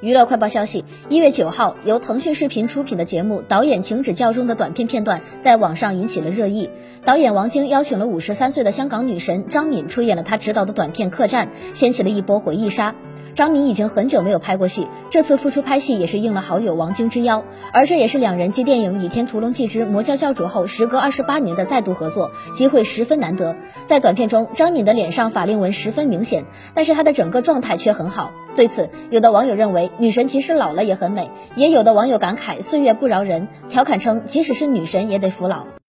娱乐快报消息，一月九号，由腾讯视频出品的节目《导演请指教》中的短片片段在网上引起了热议。导演王晶邀请了五十三岁的香港女神张敏出演了他执导的短片《客栈》，掀起了一波回忆杀。张敏已经很久没有拍过戏，这次复出拍戏也是应了好友王晶之邀，而这也是两人继电影《倚天屠龙记之魔教教主》后，时隔二十八年的再度合作，机会十分难得。在短片中，张敏的脸上法令纹十分明显，但是她的整个状态却很好。对此，有的网友认为女神即使老了也很美，也有的网友感慨岁月不饶人，调侃称即使是女神也得服老。